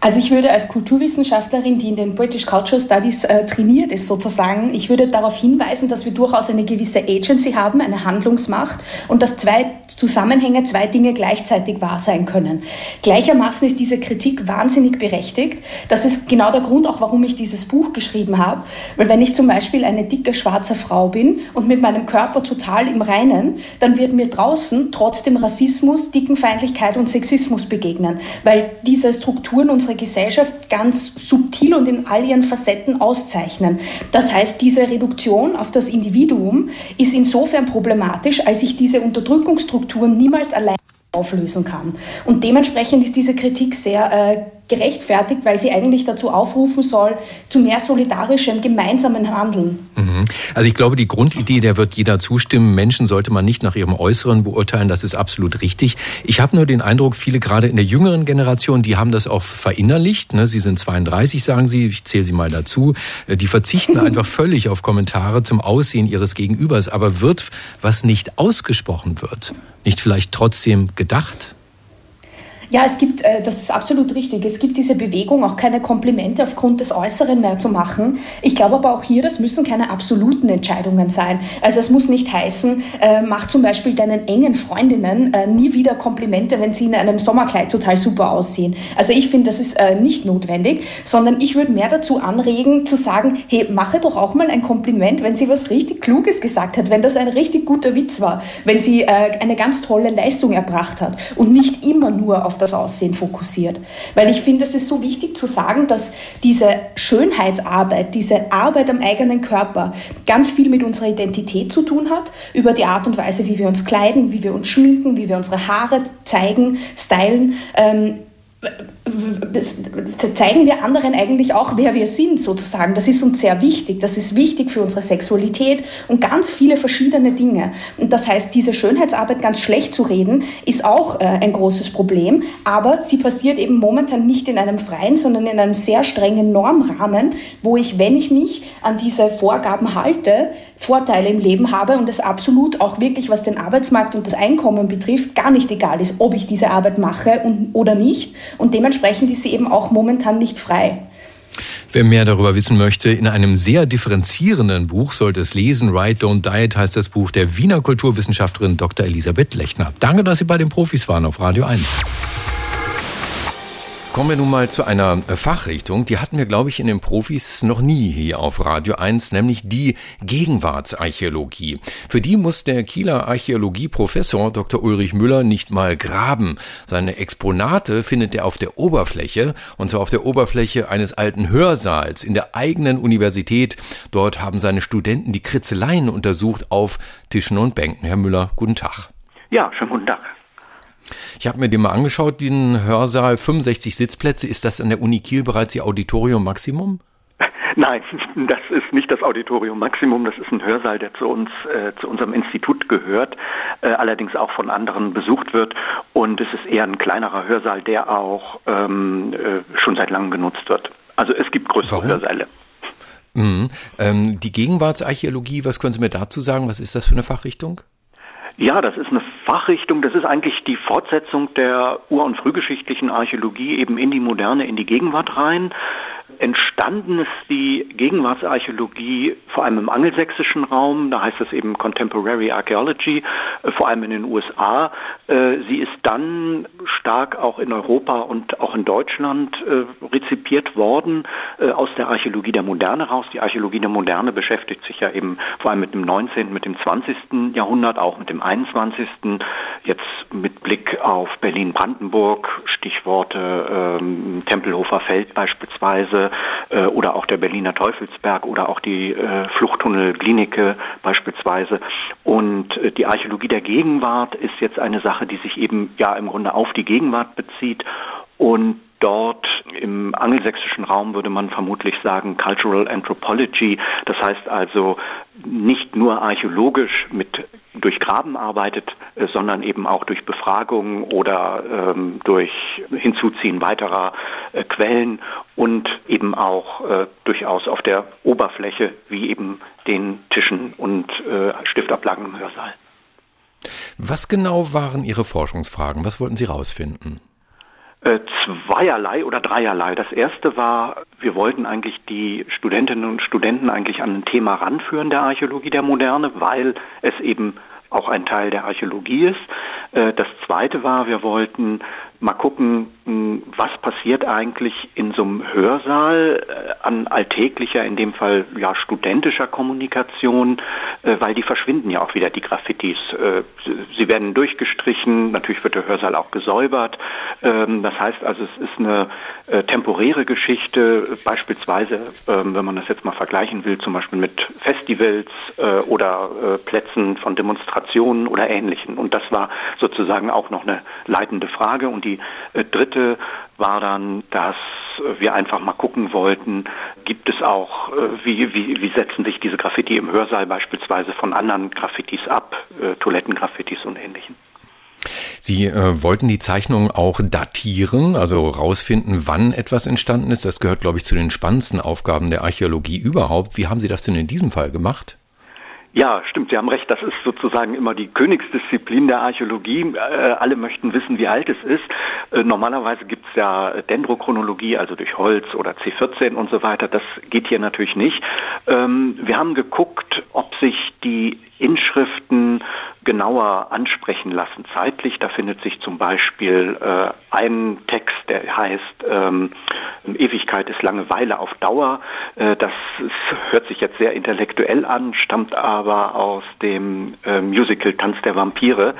Also ich würde als Kulturwissenschaftlerin, die in den British Cultural Studies äh, trainiert ist sozusagen, ich würde darauf hinweisen, dass wir durchaus eine gewisse Agency haben, eine Handlungsmacht und dass zwei Zusammenhänge, zwei Dinge gleichzeitig wahr sein können. Gleichermaßen ist diese Kritik wahnsinnig berechtigt. Das ist genau der Grund auch, warum ich dieses Buch geschrieben habe. Weil wenn ich zum Beispiel eine dicke schwarze Frau bin und mit meinem Körper total im Reinen, dann wird mir draußen trotzdem Rassismus, Dickenfeindlichkeit und Sexismus begegnen, weil diese Strukturen uns unsere Gesellschaft ganz subtil und in all ihren Facetten auszeichnen. Das heißt, diese Reduktion auf das Individuum ist insofern problematisch, als ich diese Unterdrückungsstrukturen niemals allein auflösen kann. Und dementsprechend ist diese Kritik sehr äh, gerechtfertigt, weil sie eigentlich dazu aufrufen soll, zu mehr solidarischem gemeinsamen Handeln. Mhm. Also ich glaube, die Grundidee, der wird jeder zustimmen. Menschen sollte man nicht nach ihrem Äußeren beurteilen. Das ist absolut richtig. Ich habe nur den Eindruck, viele gerade in der jüngeren Generation, die haben das auch verinnerlicht. Ne? Sie sind 32, sagen sie. Ich zähle sie mal dazu. Äh, die verzichten einfach völlig auf Kommentare zum Aussehen ihres Gegenübers. Aber wird, was nicht ausgesprochen wird, nicht vielleicht trotzdem gedacht? Ja, es gibt, äh, das ist absolut richtig, es gibt diese Bewegung, auch keine Komplimente aufgrund des Äußeren mehr zu machen. Ich glaube aber auch hier, das müssen keine absoluten Entscheidungen sein. Also es muss nicht heißen, äh, mach zum Beispiel deinen engen Freundinnen äh, nie wieder Komplimente, wenn sie in einem Sommerkleid total super aussehen. Also ich finde, das ist nicht notwendig, sondern ich würde mehr dazu anregen, zu sagen, hey, mache doch auch mal ein Kompliment, wenn sie was richtig Kluges gesagt hat, wenn das ein richtig guter Witz war, wenn sie eine ganz tolle Leistung erbracht hat und nicht immer nur auf das Aussehen fokussiert. Weil ich finde, es ist so wichtig zu sagen, dass diese Schönheitsarbeit, diese Arbeit am eigenen Körper ganz viel mit unserer Identität zu tun hat, über die Art und Weise, wie wir uns kleiden, wie wir uns schminken, wie wir unsere Haare zeigen, stylen. Ähm, zeigen wir anderen eigentlich auch, wer wir sind, sozusagen. Das ist uns sehr wichtig. Das ist wichtig für unsere Sexualität und ganz viele verschiedene Dinge. Und das heißt, diese Schönheitsarbeit ganz schlecht zu reden, ist auch äh, ein großes Problem. Aber sie passiert eben momentan nicht in einem freien, sondern in einem sehr strengen Normrahmen, wo ich, wenn ich mich an diese Vorgaben halte, Vorteile im Leben habe und es absolut auch wirklich, was den Arbeitsmarkt und das Einkommen betrifft, gar nicht egal ist, ob ich diese Arbeit mache und, oder nicht. Und dementsprechend ist sie eben auch momentan nicht frei. Wer mehr darüber wissen möchte, in einem sehr differenzierenden Buch sollte es lesen. Write, Don't Diet heißt das Buch der Wiener Kulturwissenschaftlerin Dr. Elisabeth Lechner. Danke, dass Sie bei den Profis waren auf Radio 1. Kommen wir nun mal zu einer äh, Fachrichtung, die hatten wir, glaube ich, in den Profis noch nie hier auf Radio 1, nämlich die Gegenwartsarchäologie. Für die muss der Kieler Archäologieprofessor Dr. Ulrich Müller nicht mal graben. Seine Exponate findet er auf der Oberfläche, und zwar auf der Oberfläche eines alten Hörsaals in der eigenen Universität. Dort haben seine Studenten die Kritzeleien untersucht auf Tischen und Bänken. Herr Müller, guten Tag. Ja, schönen guten Tag. Ich habe mir den mal angeschaut, den Hörsaal, 65 Sitzplätze. Ist das an der Uni Kiel bereits Ihr Auditorium Maximum? Nein, das ist nicht das Auditorium Maximum, das ist ein Hörsaal, der zu uns, äh, zu unserem Institut gehört, äh, allerdings auch von anderen besucht wird. Und es ist eher ein kleinerer Hörsaal, der auch ähm, äh, schon seit langem genutzt wird. Also es gibt größere Warum? Hörsäle. Mhm. Ähm, die Gegenwartsarchäologie, was können Sie mir dazu sagen? Was ist das für eine Fachrichtung? Ja, das ist eine Fachrichtung, das ist eigentlich die Fortsetzung der ur- und frühgeschichtlichen Archäologie eben in die Moderne, in die Gegenwart rein. Entstanden ist die Gegenwartsarchäologie vor allem im angelsächsischen Raum, da heißt es eben Contemporary Archaeology, äh, vor allem in den USA. Äh, sie ist dann stark auch in Europa und auch in Deutschland äh, rezipiert worden aus der Archäologie der Moderne raus. Die Archäologie der Moderne beschäftigt sich ja eben vor allem mit dem 19., mit dem 20. Jahrhundert, auch mit dem 21. Jetzt mit Blick auf Berlin-Brandenburg, Stichworte ähm, Tempelhofer Feld beispielsweise äh, oder auch der Berliner Teufelsberg oder auch die äh, Fluchttunnel Klinike beispielsweise. Und äh, die Archäologie der Gegenwart ist jetzt eine Sache, die sich eben ja im Grunde auf die Gegenwart bezieht und dort im angelsächsischen Raum würde man vermutlich sagen Cultural Anthropology, das heißt also nicht nur archäologisch mit durch Graben arbeitet, äh, sondern eben auch durch Befragungen oder ähm, durch Hinzuziehen weiterer äh, Quellen und eben auch äh, durchaus auf der Oberfläche wie eben den Tischen und äh, Stiftablagen im Hörsaal. Was genau waren Ihre Forschungsfragen? Was wollten Sie herausfinden? Äh, zweierlei oder dreierlei. Das erste war, wir wollten eigentlich die Studentinnen und Studenten eigentlich an ein Thema ranführen der Archäologie der Moderne, weil es eben auch ein Teil der Archäologie ist. Äh, das zweite war, wir wollten mal gucken, hm, was passiert eigentlich in so einem Hörsaal äh, an alltäglicher, in dem Fall ja studentischer Kommunikation, äh, weil die verschwinden ja auch wieder die Graffitis. Sie werden durchgestrichen, natürlich wird der Hörsaal auch gesäubert. Ähm, das heißt also, es ist eine temporäre Geschichte, beispielsweise, ähm, wenn man das jetzt mal vergleichen will, zum Beispiel mit Festivals oder Plätzen von Demonstrationen oder Ähnlichen. Und das war sozusagen auch noch eine leitende Frage. Und die äh, dritte war dann, dass wir einfach mal gucken wollten, gibt es auch, äh, wie, wie, wie setzen sich diese Graffiti im Hörsaal beispielsweise von anderen Graffitis ab, äh, Toilettengraffitis und ähnlichen. Sie äh, wollten die Zeichnung auch datieren, also rausfinden, wann etwas entstanden ist. Das gehört, glaube ich, zu den spannendsten Aufgaben der Archäologie überhaupt. Wie haben Sie das denn in diesem Fall gemacht? Ja, stimmt, Sie haben recht. Das ist sozusagen immer die Königsdisziplin der Archäologie. Äh, alle möchten wissen, wie alt es ist. Äh, normalerweise gibt es ja Dendrochronologie, also durch Holz oder C14 und so weiter. Das geht hier natürlich nicht. Ähm, wir haben geguckt, ob sich die Inschriften genauer ansprechen lassen zeitlich. Da findet sich zum Beispiel äh, ein Text, der heißt ähm, Ewigkeit ist Langeweile auf Dauer. Äh, das ist, hört sich jetzt sehr intellektuell an, stammt aber aus dem äh, Musical Tanz der Vampire.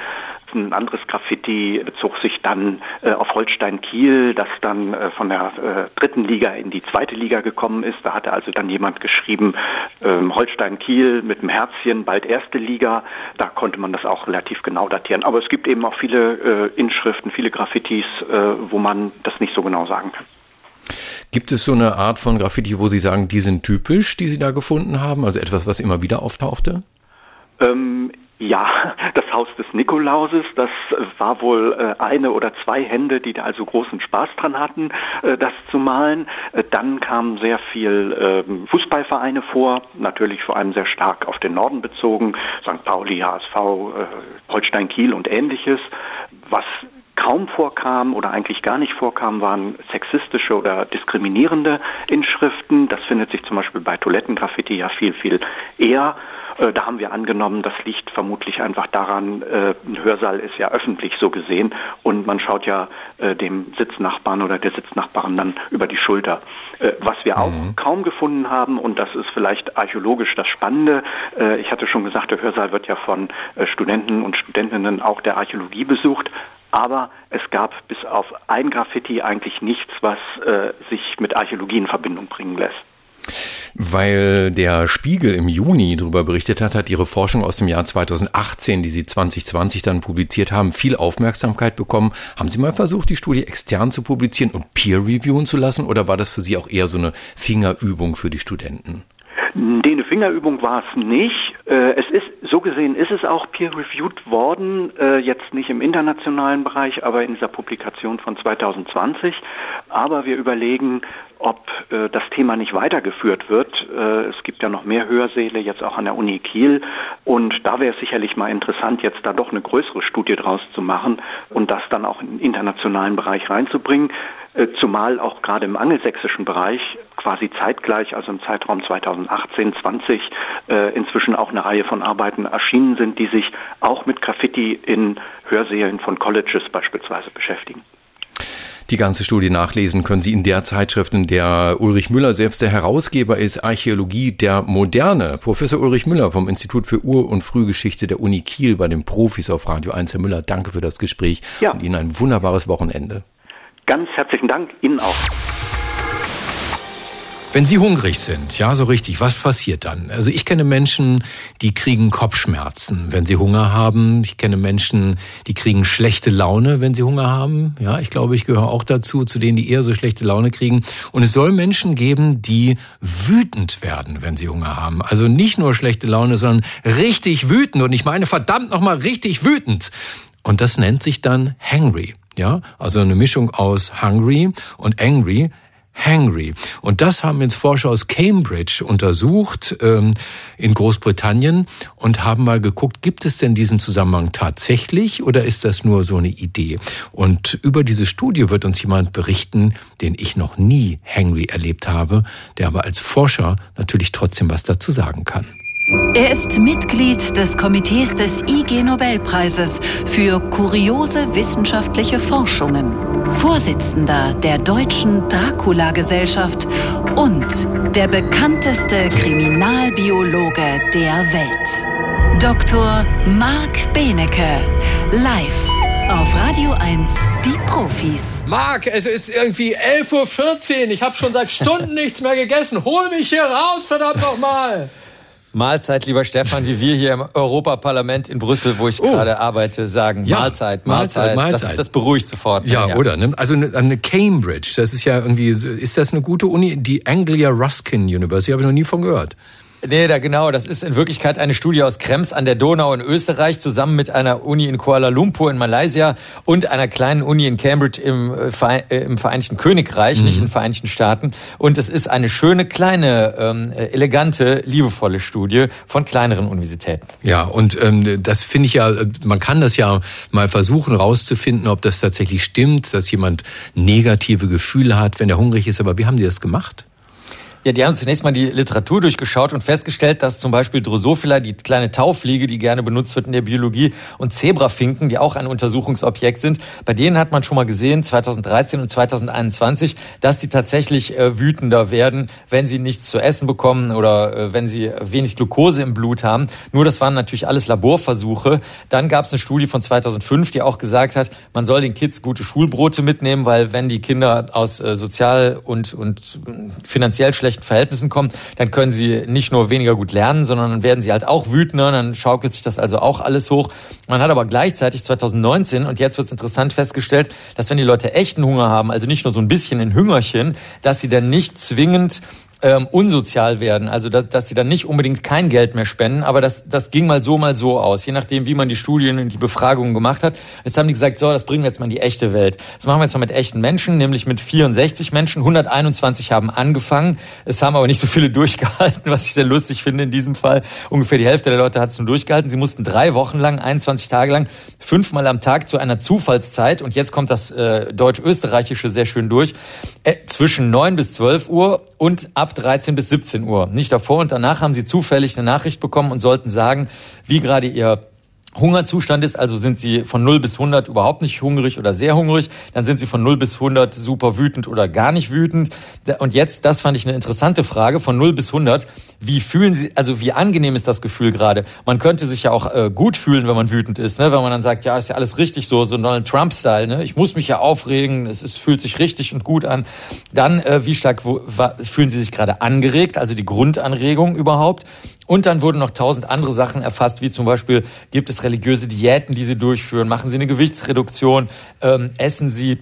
Ein anderes Graffiti bezog sich dann äh, auf Holstein Kiel, das dann äh, von der äh, dritten Liga in die zweite Liga gekommen ist. Da hatte also dann jemand geschrieben, ähm, Holstein Kiel mit dem Herzchen, bald erste Liga. Da konnte man das auch relativ genau datieren. Aber es gibt eben auch viele äh, Inschriften, viele Graffitis, äh, wo man das nicht so genau sagen kann. Gibt es so eine Art von Graffiti, wo Sie sagen, die sind typisch, die Sie da gefunden haben? Also etwas, was immer wieder auftauchte? Ähm, ja, das Haus des Nikolauses, das war wohl äh, eine oder zwei Hände, die da also großen Spaß dran hatten, äh, das zu malen. Äh, dann kamen sehr viel ähm, Fußballvereine vor, natürlich vor allem sehr stark auf den Norden bezogen, St. Pauli, HSV, Holstein Kiel und ähnliches. Was kaum vorkam oder eigentlich gar nicht vorkam, waren sexistische oder diskriminierende Inschriften. Das findet sich zum Beispiel bei Toilettengraffiti ja viel, viel eher. Äh, da haben wir angenommen, das liegt vermutlich einfach daran, äh, ein Hörsaal ist ja öffentlich so gesehen und man schaut ja äh, dem Sitznachbarn oder der Sitznachbarin dann über die Schulter. Was wir auch mhm. kaum gefunden haben, und das ist vielleicht archäologisch das Spannende, ich hatte schon gesagt, der Hörsaal wird ja von Studenten und Studentinnen auch der Archäologie besucht, aber es gab bis auf ein Graffiti eigentlich nichts, was sich mit Archäologie in Verbindung bringen lässt. Weil der Spiegel im Juni darüber berichtet hat, hat ihre Forschung aus dem Jahr 2018, die sie 2020 dann publiziert haben, viel Aufmerksamkeit bekommen. Haben Sie mal versucht, die Studie extern zu publizieren und peer reviewen zu lassen oder war das für Sie auch eher so eine Fingerübung für die Studenten? Nee, eine Fingerübung war es nicht. Äh, es ist, so gesehen ist es auch peer-reviewed worden, äh, jetzt nicht im internationalen Bereich, aber in dieser Publikation von 2020. Aber wir überlegen, ob äh, das Thema nicht weitergeführt wird. es gibt ja noch mehr Hörsäle, jetzt auch an der Uni Kiel. Und da wäre es sicherlich mal interessant, jetzt da doch eine größere Studie draus zu machen und das dann auch in den internationalen Bereich reinzubringen. Äh, zumal auch gerade im angelsächsischen Bereich quasi zeitgleich, also im Zeitraum 2018, 20, äh, inzwischen auch eine Reihe von Arbeiten erschienen sind, die sich auch mit Graffiti in Hörsälen von Colleges beispielsweise beschäftigen. Die ganze Studie nachlesen können Sie in der Zeitschrift, in der Ulrich Müller selbst der Herausgeber ist, Archäologie der Moderne. Professor Ulrich Müller vom Institut für Ur- und Frühgeschichte der Uni Kiel bei den Profis auf Radio 1. Herr Müller, danke für das Gespräch ja. und Ihnen ein wunderbares Wochenende. Ganz herzlichen Dank Ihnen auch. Wenn Sie hungrig sind, ja, so richtig, was passiert dann? Also ich kenne Menschen, die kriegen Kopfschmerzen, wenn sie Hunger haben. Ich kenne Menschen, die kriegen schlechte Laune, wenn sie Hunger haben. Ja, ich glaube, ich gehöre auch dazu, zu denen, die eher so schlechte Laune kriegen. Und es soll Menschen geben, die wütend werden, wenn sie Hunger haben. Also nicht nur schlechte Laune, sondern richtig wütend. Und ich meine verdammt nochmal richtig wütend. Und das nennt sich dann hangry. Ja, also eine Mischung aus hungry und angry. Hangry. Und das haben jetzt Forscher aus Cambridge untersucht ähm, in Großbritannien und haben mal geguckt, gibt es denn diesen Zusammenhang tatsächlich oder ist das nur so eine Idee? Und über diese Studie wird uns jemand berichten, den ich noch nie hangry erlebt habe, der aber als Forscher natürlich trotzdem was dazu sagen kann. Er ist Mitglied des Komitees des IG Nobelpreises für kuriose wissenschaftliche Forschungen, Vorsitzender der Deutschen Dracula-Gesellschaft und der bekannteste Kriminalbiologe der Welt. Dr. Marc Benecke, live auf Radio 1, die Profis. Marc, es ist irgendwie 11.14 Uhr. Ich habe schon seit Stunden nichts mehr gegessen. Hol mich hier raus, verdammt nochmal. Mahlzeit, lieber Stefan, wie wir hier im Europaparlament in Brüssel, wo ich oh. gerade arbeite, sagen. Ja. Mahlzeit, Mahlzeit. Mahlzeit. Das, das, beruhigt sofort. Ja, ja. oder? Ne? Also eine, eine, Cambridge, das ist ja irgendwie, ist das eine gute Uni? Die Anglia Ruskin University, habe ich noch nie von gehört. Nee, da genau. Das ist in Wirklichkeit eine Studie aus Krems an der Donau in Österreich zusammen mit einer Uni in Kuala Lumpur in Malaysia und einer kleinen Uni in Cambridge im, äh, äh im Vereinigten Königreich, mhm. nicht in den Vereinigten Staaten. Und es ist eine schöne, kleine, ähm, elegante, liebevolle Studie von kleineren Universitäten. Ja, und ähm, das finde ich ja, man kann das ja mal versuchen rauszufinden, ob das tatsächlich stimmt, dass jemand negative Gefühle hat, wenn er hungrig ist. Aber wie haben die das gemacht? Ja, die haben zunächst mal die Literatur durchgeschaut und festgestellt, dass zum Beispiel Drosophila, die kleine Taufliege, die gerne benutzt wird in der Biologie, und Zebrafinken, die auch ein Untersuchungsobjekt sind, bei denen hat man schon mal gesehen, 2013 und 2021, dass die tatsächlich äh, wütender werden, wenn sie nichts zu essen bekommen oder äh, wenn sie wenig Glucose im Blut haben. Nur das waren natürlich alles Laborversuche. Dann gab es eine Studie von 2005, die auch gesagt hat, man soll den Kids gute Schulbrote mitnehmen, weil wenn die Kinder aus äh, sozial und, und äh, finanziell schlecht schlechten Verhältnissen kommen, dann können sie nicht nur weniger gut lernen, sondern dann werden sie halt auch wütender, dann schaukelt sich das also auch alles hoch. Man hat aber gleichzeitig 2019, und jetzt wird es interessant festgestellt, dass wenn die Leute echten Hunger haben, also nicht nur so ein bisschen in Hüngerchen, dass sie dann nicht zwingend ähm, unsozial werden, also dass, dass sie dann nicht unbedingt kein Geld mehr spenden, aber das, das ging mal so, mal so aus, je nachdem, wie man die Studien und die Befragungen gemacht hat. Jetzt haben die gesagt, so, das bringen wir jetzt mal in die echte Welt. Das machen wir jetzt mal mit echten Menschen, nämlich mit 64 Menschen. 121 haben angefangen, es haben aber nicht so viele durchgehalten, was ich sehr lustig finde in diesem Fall. Ungefähr die Hälfte der Leute hat es nur durchgehalten. Sie mussten drei Wochen lang, 21 Tage lang, fünfmal am Tag zu einer Zufallszeit, und jetzt kommt das äh, deutsch-österreichische sehr schön durch, zwischen 9 bis 12 Uhr und ab 13 bis 17 Uhr. Nicht davor und danach haben sie zufällig eine Nachricht bekommen und sollten sagen, wie gerade ihr Hungerzustand ist, also sind sie von 0 bis 100 überhaupt nicht hungrig oder sehr hungrig, dann sind sie von 0 bis 100 super wütend oder gar nicht wütend. Und jetzt, das fand ich eine interessante Frage, von 0 bis 100, wie fühlen Sie, also wie angenehm ist das Gefühl gerade? Man könnte sich ja auch äh, gut fühlen, wenn man wütend ist, ne? wenn man dann sagt, ja, ist ja alles richtig so, so Donald Trump-Style, ne? ich muss mich ja aufregen, es, es fühlt sich richtig und gut an. Dann, äh, wie stark wo, fühlen Sie sich gerade angeregt, also die Grundanregung überhaupt? Und dann wurden noch tausend andere Sachen erfasst, wie zum Beispiel, gibt es religiöse Diäten, die Sie durchführen? Machen Sie eine Gewichtsreduktion? Ähm, essen Sie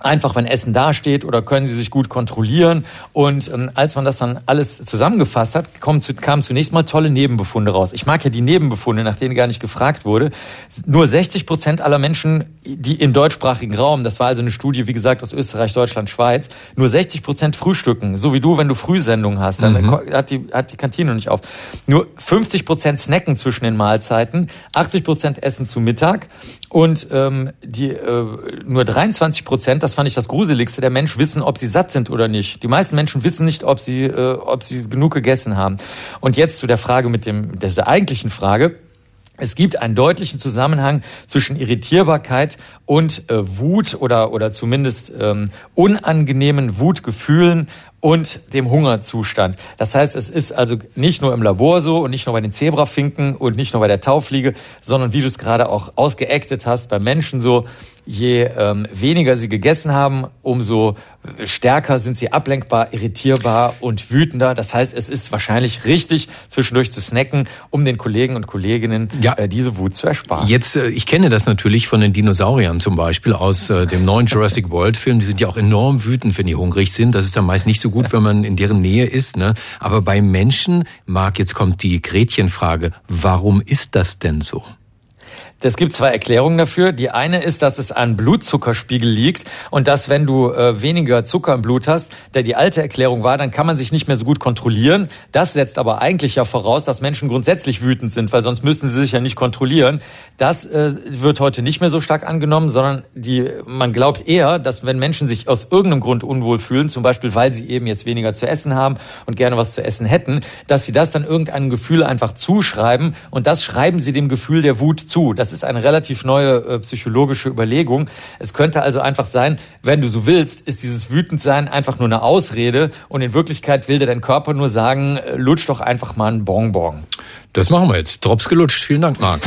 einfach, wenn Essen dasteht oder können sie sich gut kontrollieren. Und ähm, als man das dann alles zusammengefasst hat, kamen, zu, kamen zunächst mal tolle Nebenbefunde raus. Ich mag ja die Nebenbefunde, nach denen gar nicht gefragt wurde. Nur 60 Prozent aller Menschen, die im deutschsprachigen Raum, das war also eine Studie, wie gesagt, aus Österreich, Deutschland, Schweiz, nur 60 Prozent frühstücken. So wie du, wenn du Frühsendungen hast, dann mhm. hat, die, hat die Kantine nicht auf. Nur 50 Prozent snacken zwischen den Mahlzeiten, 80 Prozent essen zu Mittag und ähm, die äh, nur 23 Prozent, das fand ich das Gruseligste, der Mensch wissen, ob sie satt sind oder nicht. Die meisten Menschen wissen nicht, ob sie, äh, ob sie genug gegessen haben. Und jetzt zu der Frage mit dem, der eigentlichen Frage. Es gibt einen deutlichen Zusammenhang zwischen Irritierbarkeit und äh, Wut oder, oder zumindest ähm, unangenehmen Wutgefühlen und dem Hungerzustand. Das heißt, es ist also nicht nur im Labor so und nicht nur bei den Zebrafinken und nicht nur bei der Taufliege, sondern wie du es gerade auch ausgeactet hast, bei Menschen so, je ähm, weniger sie gegessen haben, umso stärker sind sie ablenkbar, irritierbar und wütender. Das heißt, es ist wahrscheinlich richtig, zwischendurch zu snacken, um den Kollegen und Kolleginnen ja. äh, diese Wut zu ersparen. Jetzt, äh, ich kenne das natürlich von den Dinosauriern zum Beispiel aus äh, dem neuen Jurassic World Film. Die sind ja auch enorm wütend, wenn die hungrig sind. Das ist dann meist nicht so gut, wenn man in deren Nähe ist. Ne? Aber bei Menschen, Marc, jetzt kommt die Gretchenfrage, warum ist das denn so? Es gibt zwei Erklärungen dafür. Die eine ist, dass es an Blutzuckerspiegel liegt und dass, wenn du äh, weniger Zucker im Blut hast, der die alte Erklärung war, dann kann man sich nicht mehr so gut kontrollieren. Das setzt aber eigentlich ja voraus, dass Menschen grundsätzlich wütend sind, weil sonst müssten sie sich ja nicht kontrollieren. Das äh, wird heute nicht mehr so stark angenommen, sondern die, man glaubt eher, dass wenn Menschen sich aus irgendeinem Grund unwohl fühlen, zum Beispiel weil sie eben jetzt weniger zu essen haben und gerne was zu essen hätten, dass sie das dann irgendeinem Gefühl einfach zuschreiben und das schreiben sie dem Gefühl der Wut zu. Das das ist eine relativ neue äh, psychologische Überlegung. Es könnte also einfach sein, wenn du so willst, ist dieses Wütendsein einfach nur eine Ausrede und in Wirklichkeit will dir dein Körper nur sagen, äh, lutsch doch einfach mal einen Bonbon. Das machen wir jetzt. Drops gelutscht. Vielen Dank, Marc.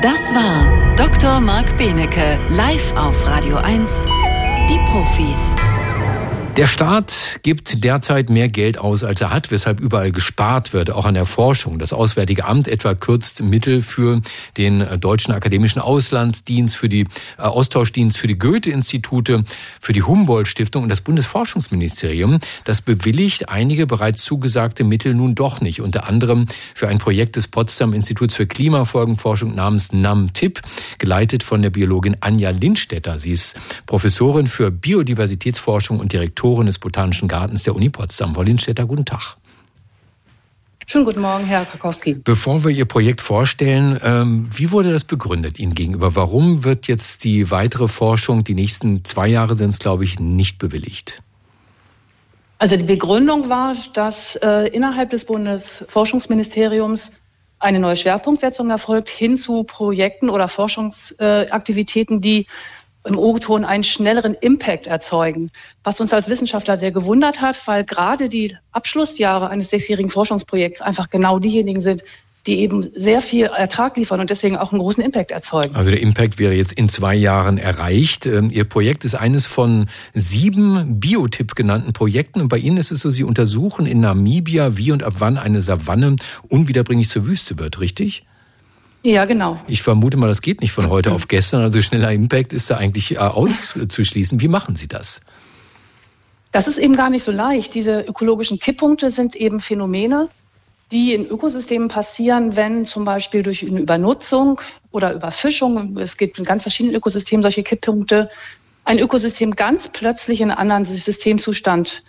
Das war Dr. Marc Benecke, live auf Radio 1, die Profis. Der Staat gibt derzeit mehr Geld aus, als er hat, weshalb überall gespart wird, auch an der Forschung. Das Auswärtige Amt etwa kürzt Mittel für den Deutschen Akademischen Auslandsdienst, für die äh, Austauschdienst, für die Goethe-Institute, für die Humboldt-Stiftung und das Bundesforschungsministerium. Das bewilligt einige bereits zugesagte Mittel nun doch nicht. Unter anderem für ein Projekt des Potsdam Instituts für Klimafolgenforschung namens NAM-TIP, geleitet von der Biologin Anja Lindstetter. Sie ist Professorin für Biodiversitätsforschung und Direktorin Direktorin des Botanischen Gartens der Uni Potsdam. Frau Lindstätter, guten Tag. Schönen guten Morgen, Herr Kakowski. Bevor wir Ihr Projekt vorstellen, ähm, wie wurde das begründet Ihnen gegenüber? Warum wird jetzt die weitere Forschung, die nächsten zwei Jahre sind es, glaube ich, nicht bewilligt? Also die Begründung war, dass äh, innerhalb des Bundesforschungsministeriums eine neue Schwerpunktsetzung erfolgt hin zu Projekten oder Forschungsaktivitäten, die im O-Ton einen schnelleren Impact erzeugen, was uns als Wissenschaftler sehr gewundert hat, weil gerade die Abschlussjahre eines sechsjährigen Forschungsprojekts einfach genau diejenigen sind, die eben sehr viel Ertrag liefern und deswegen auch einen großen Impact erzeugen. Also der Impact wäre jetzt in zwei Jahren erreicht. Ähm, Ihr Projekt ist eines von sieben Biotip genannten Projekten und bei Ihnen ist es so, Sie untersuchen in Namibia, wie und ab wann eine Savanne unwiederbringlich zur Wüste wird, richtig? Ja, genau. Ich vermute mal, das geht nicht von heute auf gestern. Also schneller Impact ist da eigentlich äh, auszuschließen. Wie machen Sie das? Das ist eben gar nicht so leicht. Diese ökologischen Kipppunkte sind eben Phänomene, die in Ökosystemen passieren, wenn zum Beispiel durch eine Übernutzung oder Überfischung, es gibt in ganz verschiedenen Ökosystemen solche Kipppunkte, ein Ökosystem ganz plötzlich in einen anderen Systemzustand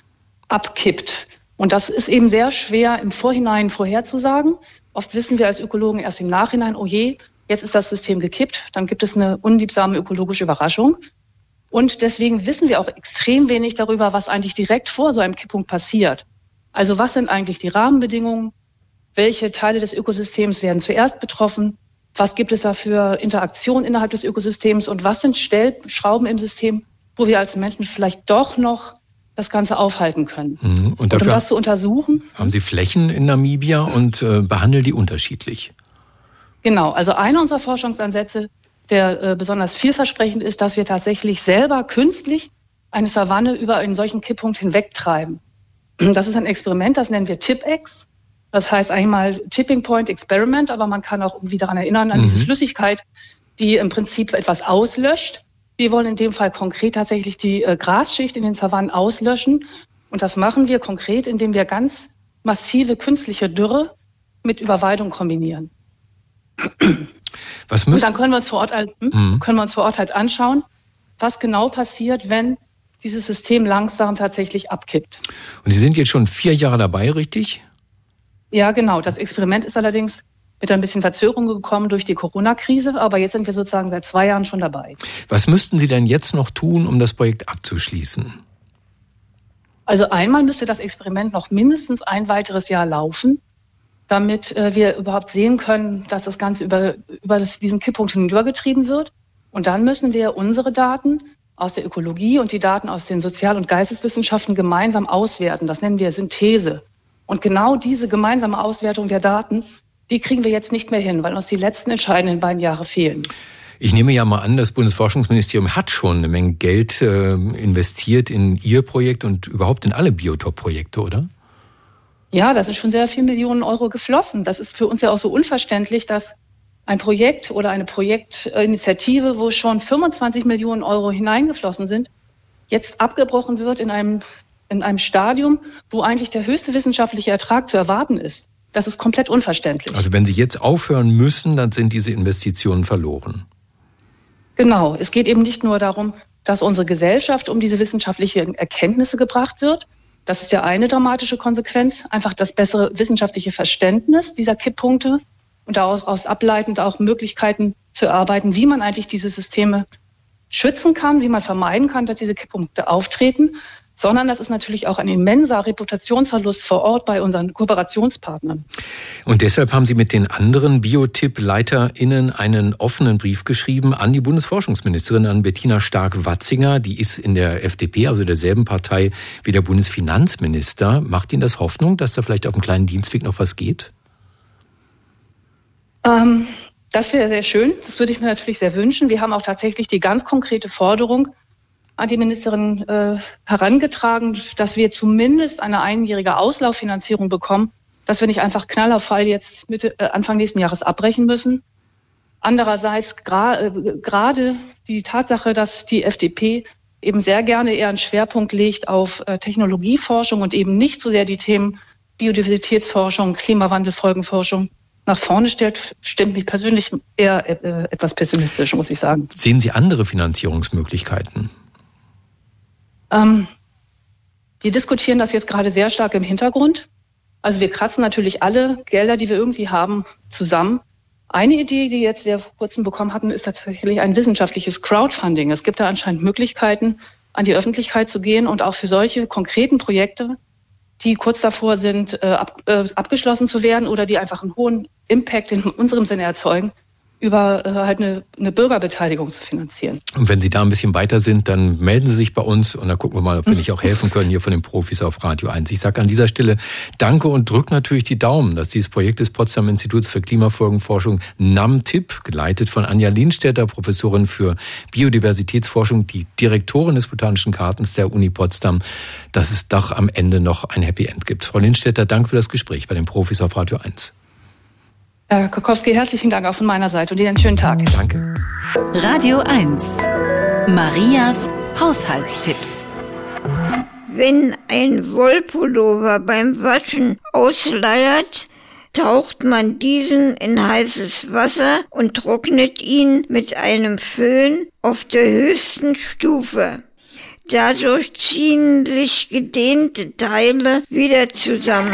abkippt. Und das ist eben sehr schwer im Vorhinein vorherzusagen. Oft wissen wir als Ökologen erst im Nachhinein, oh je, jetzt ist das System gekippt, dann gibt es eine unliebsame ökologische Überraschung. Und deswegen wissen wir auch extrem wenig darüber, was eigentlich direkt vor so einem Kipppunkt passiert. Also was sind eigentlich die Rahmenbedingungen? Welche Teile des Ökosystems werden zuerst betroffen? Was gibt es da für Interaktionen innerhalb des Ökosystems? Und was sind Stellschrauben im System, wo wir als Menschen vielleicht doch noch das Ganze aufhalten können. Mhm. Und, dafür und um das zu untersuchen. Haben Sie Flächen in Namibia und äh, behandeln die unterschiedlich? Genau, also einer unserer Forschungsansätze, der äh, besonders vielversprechend ist, dass wir tatsächlich selber künstlich eine Savanne über einen solchen Kipppunkt hinwegtreiben. Das ist ein Experiment, das nennen wir TIPEX. Das heißt einmal Tipping Point Experiment, aber man kann auch irgendwie daran erinnern, an mhm. diese Flüssigkeit, die im Prinzip etwas auslöscht wir wollen in dem Fall konkret tatsächlich die äh, Grasschicht in den Savannen auslöschen. Und das machen wir konkret, indem wir ganz massive künstliche Dürre mit Überweidung kombinieren. Was und dann können wir uns vor Ort halt, hm, mhm. können wir uns vor Ort halt anschauen, was genau passiert, wenn dieses System langsam tatsächlich abkippt. Und Sie sind jetzt schon vier Jahre dabei, richtig? Ja, genau. Das Experiment ist allerdings mit ein bisschen Verzögerung gekommen durch die Corona-Krise, aber jetzt sind wir sozusagen seit zwei Jahren schon dabei. Was müssten Sie denn jetzt noch tun, um das Projekt abzuschließen? Also einmal müsste das Experiment noch mindestens ein weiteres Jahr laufen, damit äh, wir überhaupt sehen können, dass das Ganze über, über diesen Kipppunkt hinübergetrieben wird. Und dann müssen wir unsere Daten aus der Ökologie und die Daten aus den Sozial- und Geisteswissenschaften gemeinsam auswerten. Das nennen wir Synthese. Und genau diese gemeinsame Auswertung der Daten die kriegen wir jetzt nicht mehr hin, weil uns die letzten entscheidenden beiden Jahre fehlen. Ich nehme ja mal an, das Bundesforschungsministerium hat schon eine Menge Geld äh, investiert in Ihr Projekt und überhaupt in alle Biotop-Projekte, oder? Ja, das ist schon sehr viel Millionen Euro geflossen. Das ist für uns ja auch so unverständlich, dass ein Projekt oder eine Projektinitiative, wo schon 25 Millionen Euro hineingeflossen sind, jetzt abgebrochen wird in einem, in einem Stadium, wo eigentlich der höchste wissenschaftliche Ertrag zu erwarten ist. Das ist komplett unverständlich. Also wenn Sie jetzt aufhören müssen, dann sind diese Investitionen verloren. Genau. Es geht eben nicht nur darum, dass unsere Gesellschaft um diese wissenschaftlichen Erkenntnisse gebracht wird. Das ist ja eine dramatische Konsequenz. Einfach das bessere wissenschaftliche Verständnis dieser Kipppunkte und daraus ableitend auch Möglichkeiten zu erarbeiten, wie man eigentlich diese Systeme schützen kann, wie man vermeiden kann, dass diese Kipppunkte auftreten sondern das ist natürlich auch ein immenser Reputationsverlust vor Ort bei unseren Kooperationspartnern. Und deshalb haben Sie mit den anderen Biotip-LeiterInnen einen offenen Brief geschrieben an die Bundesforschungsministerin, an Bettina Stark-Watzinger. Die ist in der FDP, also derselben Partei wie der Bundesfinanzminister. Macht Ihnen das Hoffnung, dass da vielleicht auf dem kleinen Dienstweg noch was geht? Ähm, das wäre sehr schön. Das würde ich mir natürlich sehr wünschen. Wir haben auch tatsächlich die ganz konkrete Forderung, an die Ministerin äh, herangetragen, dass wir zumindest eine einjährige Auslauffinanzierung bekommen, dass wir nicht einfach Knall auf Fall jetzt Mitte, äh, Anfang nächsten Jahres abbrechen müssen. Andererseits äh, gerade die Tatsache, dass die FDP eben sehr gerne eher einen Schwerpunkt legt auf äh, Technologieforschung und eben nicht so sehr die Themen Biodiversitätsforschung, Klimawandelfolgenforschung nach vorne stellt, stimmt mich persönlich eher äh, etwas pessimistisch, muss ich sagen. Sehen Sie andere Finanzierungsmöglichkeiten? Ähm, wir diskutieren das jetzt gerade sehr stark im Hintergrund. Also wir kratzen natürlich alle Gelder, die wir irgendwie haben, zusammen. Eine Idee, die jetzt wir vor kurzem bekommen hatten, ist tatsächlich ein wissenschaftliches Crowdfunding. Es gibt da anscheinend Möglichkeiten, an die Öffentlichkeit zu gehen und auch für solche konkreten Projekte, die kurz davor sind, äh, ab, äh, abgeschlossen zu werden oder die einfach einen hohen Impact in unserem Sinne erzeugen, über äh, halt eine, eine, Bürgerbeteiligung zu finanzieren. Und wenn Sie da ein bisschen weiter sind, dann melden Sie sich bei uns und dann gucken wir mal, ob wir nicht auch helfen können hier von den Profis auf Radio 1. Ich sage an dieser Stelle Danke und drücke natürlich die Daumen, dass dieses Projekt des Potsdam Instituts für Klimafolgenforschung NAMTIP, geleitet von Anja Lienstädter, Professorin für Biodiversitätsforschung, die Direktorin des Botanischen Gartens der Uni Potsdam, dass es doch am Ende noch ein Happy End gibt. Frau Lienstädter, danke für das Gespräch bei den Profis auf Radio 1. Herr Kokowski, herzlichen Dank auch von meiner Seite und Ihnen einen schönen Tag. Danke. Radio 1. Marias Haushaltstipps. Wenn ein Wollpullover beim Waschen ausleiert, taucht man diesen in heißes Wasser und trocknet ihn mit einem Föhn auf der höchsten Stufe. Dadurch ziehen sich gedehnte Teile wieder zusammen.